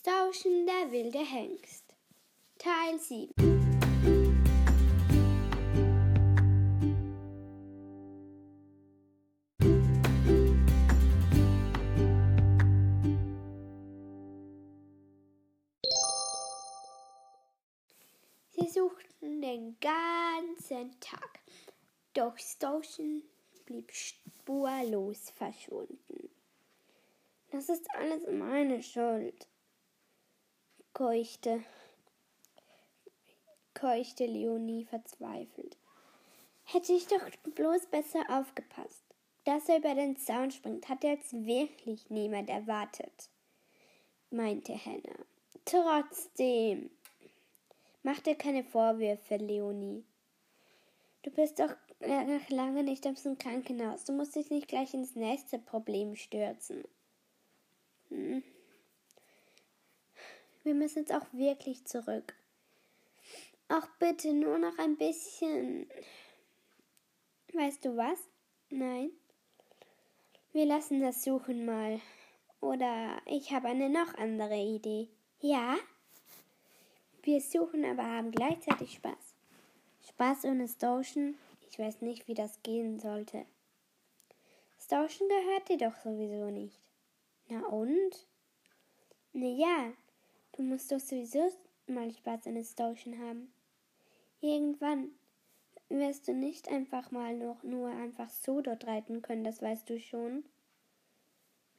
Stauschen der wilde Hengst. Teil 7 Sie suchten den ganzen Tag, doch Stauschen blieb spurlos verschwunden. Das ist alles meine Schuld, keuchte, keuchte Leonie verzweifelt. Hätte ich doch bloß besser aufgepasst. Dass er über den Zaun springt, hat jetzt wirklich niemand erwartet, meinte Hannah. Trotzdem, mach dir keine Vorwürfe, Leonie. Du bist doch noch lange nicht aus dem Krankenhaus. Du musst dich nicht gleich ins nächste Problem stürzen. Wir müssen jetzt auch wirklich zurück. Ach bitte, nur noch ein bisschen. Weißt du was? Nein. Wir lassen das Suchen mal. Oder ich habe eine noch andere Idee. Ja? Wir suchen, aber haben gleichzeitig Spaß. Spaß ohne Stoschen? Ich weiß nicht, wie das gehen sollte. Stoschen gehört dir doch sowieso nicht. Na und? Na ja, du musst doch sowieso mal Spaß an Stoschen haben. Irgendwann wirst du nicht einfach mal noch nur einfach so dort reiten können, das weißt du schon.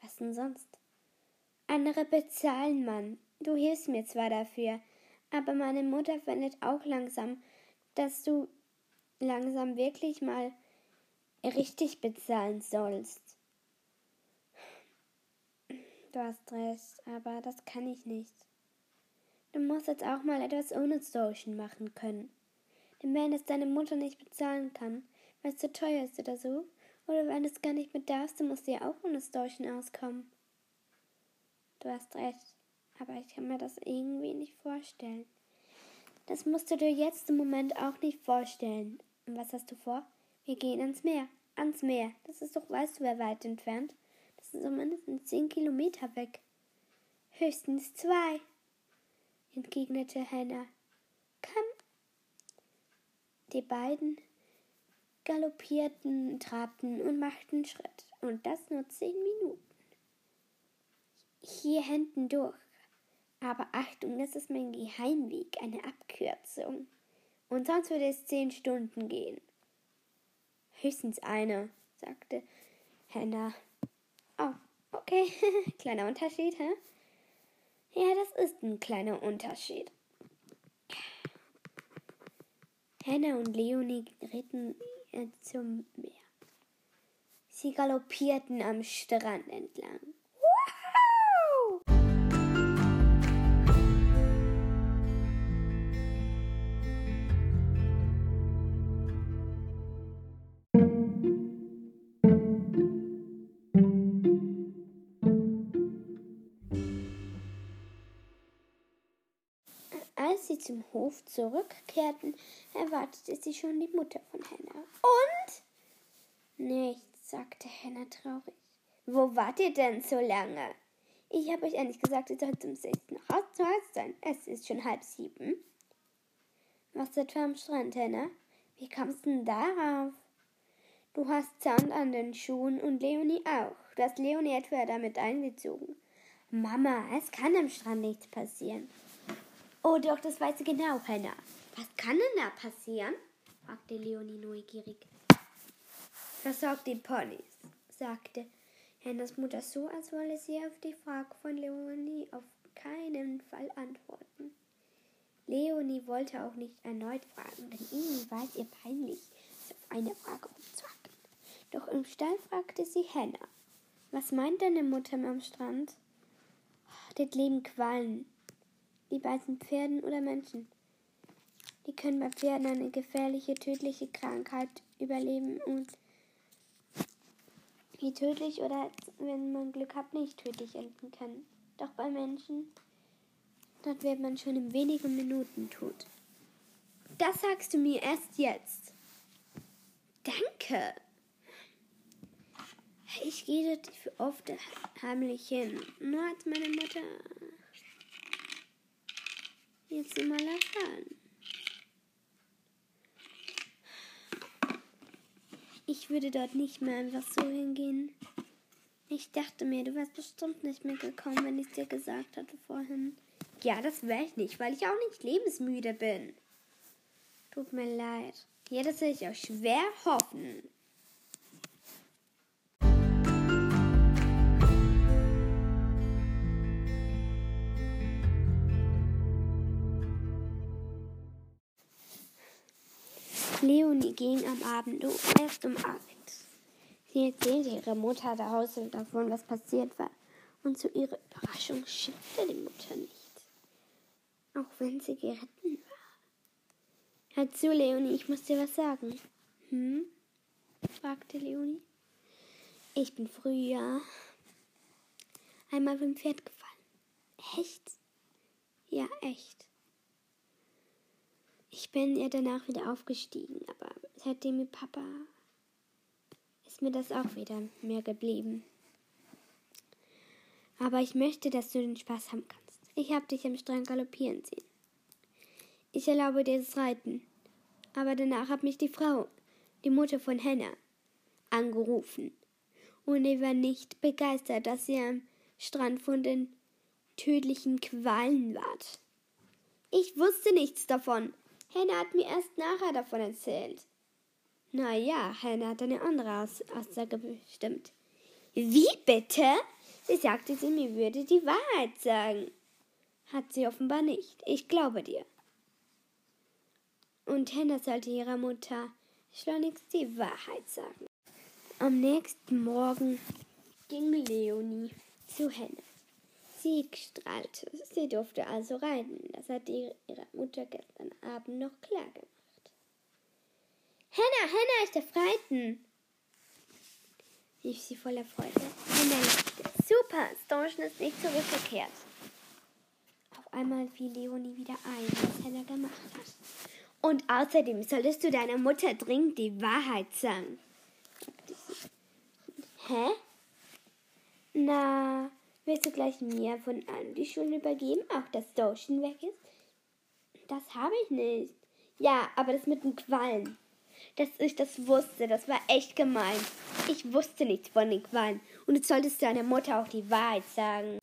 Was denn sonst? Andere bezahlen, Mann. Du hilfst mir zwar dafür, aber meine Mutter findet auch langsam, dass du langsam wirklich mal richtig bezahlen sollst. Du hast recht, aber das kann ich nicht. Du musst jetzt auch mal etwas ohne Stotion machen können. Denn wenn es deine Mutter nicht bezahlen kann, weil es zu teuer ist oder so, oder wenn du es gar nicht mehr darfst, dann musst du ja auch ohne Stotion auskommen. Du hast recht, aber ich kann mir das irgendwie nicht vorstellen. Das musst du dir jetzt im Moment auch nicht vorstellen. Und was hast du vor? Wir gehen ans Meer. Ans Meer. Das ist doch, weißt du, wer weit entfernt. Das ist so mindestens zehn Kilometer weg. Höchstens zwei, entgegnete Hannah. Komm. Die beiden galoppierten, trabten und machten Schritt. Und das nur zehn Minuten. Hier hinten durch. Aber Achtung, das ist mein Geheimweg, eine Abkürzung. Und sonst würde es zehn Stunden gehen. Höchstens eine, sagte Hannah. Oh, okay. kleiner Unterschied, hä? Ja, das ist ein kleiner Unterschied. Hannah und Leonie ritten zum Meer. Sie galoppierten am Strand entlang. Sie zum Hof zurückkehrten, erwartete sie schon die Mutter von Hannah. Und? Nichts, sagte Hannah traurig. Wo wart ihr denn so lange? Ich habe euch eigentlich gesagt, ihr sollt um sechs nach Haus zu Hause sein. Es ist schon halb sieben. Was etwa am Strand, Hannah? Wie kommst du denn darauf? Du hast Sand an den Schuhen und Leonie auch. Du hast Leonie etwa damit eingezogen. Mama, es kann am Strand nichts passieren. Oh doch, das weiß ich genau, Hannah. Was kann denn da passieren? fragte Leonie neugierig. Versorgt die Ponys, sagte Hannahs Mutter so, als wolle sie auf die Frage von Leonie auf keinen Fall antworten. Leonie wollte auch nicht erneut fragen, denn irgendwie war es ihr peinlich, sie auf eine Frage umzuhacken. Doch im Stall fragte sie Hannah. Was meint deine Mutter am Strand? Oh, dort leben Quallen, die beißen Pferden oder Menschen. Die können bei Pferden eine gefährliche, tödliche Krankheit überleben und die tödlich oder, wenn man Glück hat, nicht tödlich enden kann. Doch bei Menschen, dort wird man schon in wenigen Minuten tot. Das sagst du mir erst jetzt. Danke. Ich gehe dort oft heimlich hin. Nur als meine Mutter jetzt mal erfahren. Ich würde dort nicht mehr einfach so hingehen. Ich dachte mir, du wärst bestimmt nicht mehr gekommen, wenn ich es dir gesagt hatte vorhin. Ja, das wäre ich nicht, weil ich auch nicht lebensmüde bin. Tut mir leid. Ja, das will ich auch schwer hoffen. Leonie ging am Abend erst um acht. Sie erzählte ihrer Mutter zu davon, was passiert war. Und zu ihrer Überraschung schimpfte die Mutter nicht. Auch wenn sie geritten war. Hör zu, Leonie, ich muss dir was sagen. Hm? fragte Leonie. Ich bin früher einmal beim Pferd gefallen. Echt? Ja, echt. Ich bin ja danach wieder aufgestiegen, aber seitdem mit Papa ist mir das auch wieder mehr geblieben. Aber ich möchte, dass du den Spaß haben kannst. Ich habe dich am Strand galoppieren sehen. Ich erlaube dir das Reiten. Aber danach hat mich die Frau, die Mutter von Hannah, angerufen. Und ich war nicht begeistert, dass sie am Strand von den tödlichen Qualen ward. Ich wusste nichts davon. Hannah hat mir erst nachher davon erzählt. Na ja, Hannah hat eine andere Aus Aussage bestimmt. Wie bitte? Sie sagte, sie mir würde die Wahrheit sagen. Hat sie offenbar nicht. Ich glaube dir. Und Hannah sollte ihrer Mutter schleunigst die Wahrheit sagen. Am nächsten Morgen ging Leonie zu Hannah. Sie strahlte. Sie durfte also reiten. Das hat ihre Mutter gestern Abend noch klar gemacht. Hannah, Hannah, ich darf reiten, rief sie voller Freude. Hannah lachte. Super, Storchen ist nicht zurückgekehrt. Auf einmal fiel Leonie wieder ein, was Hannah gemacht hat. Und außerdem solltest du deiner Mutter dringend die Wahrheit sagen. Hä? Na, Willst du gleich mir von allem die Schuld übergeben, auch dass Dotion weg ist? Das habe ich nicht. Ja, aber das mit dem Quallen. Dass ich das wusste, das war echt gemein. Ich wusste nichts von den Quallen. Und jetzt solltest du deiner Mutter auch die Wahrheit sagen.